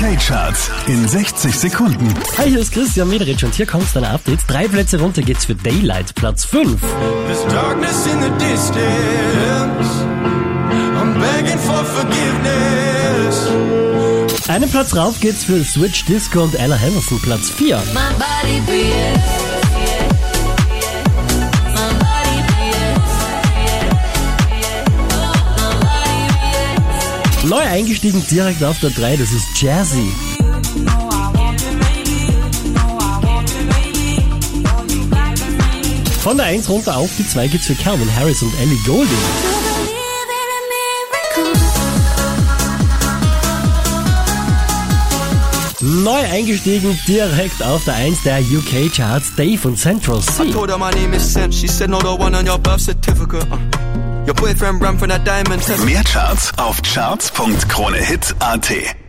UK-Charts in 60 Sekunden. Hi, hier ist Christian Mederich und hier kommt dein Update. Drei Plätze runter geht's für Daylight, Platz 5. There's darkness in the distance. I'm begging for forgiveness. Einen Platz rauf geht's für Switch Disco und Ella Henderson, Platz 4. Neu eingestiegen direkt auf der 3, das ist Jazzy. Von der 1 runter auf die 2 geht's für Calvin Harris und Ellie miracle. Neu eingestiegen direkt auf der 1 der UK Charts, Dave und Central C. Your boyfriend ran from that diamond. Mehr Charts auf charts.kronehit.at.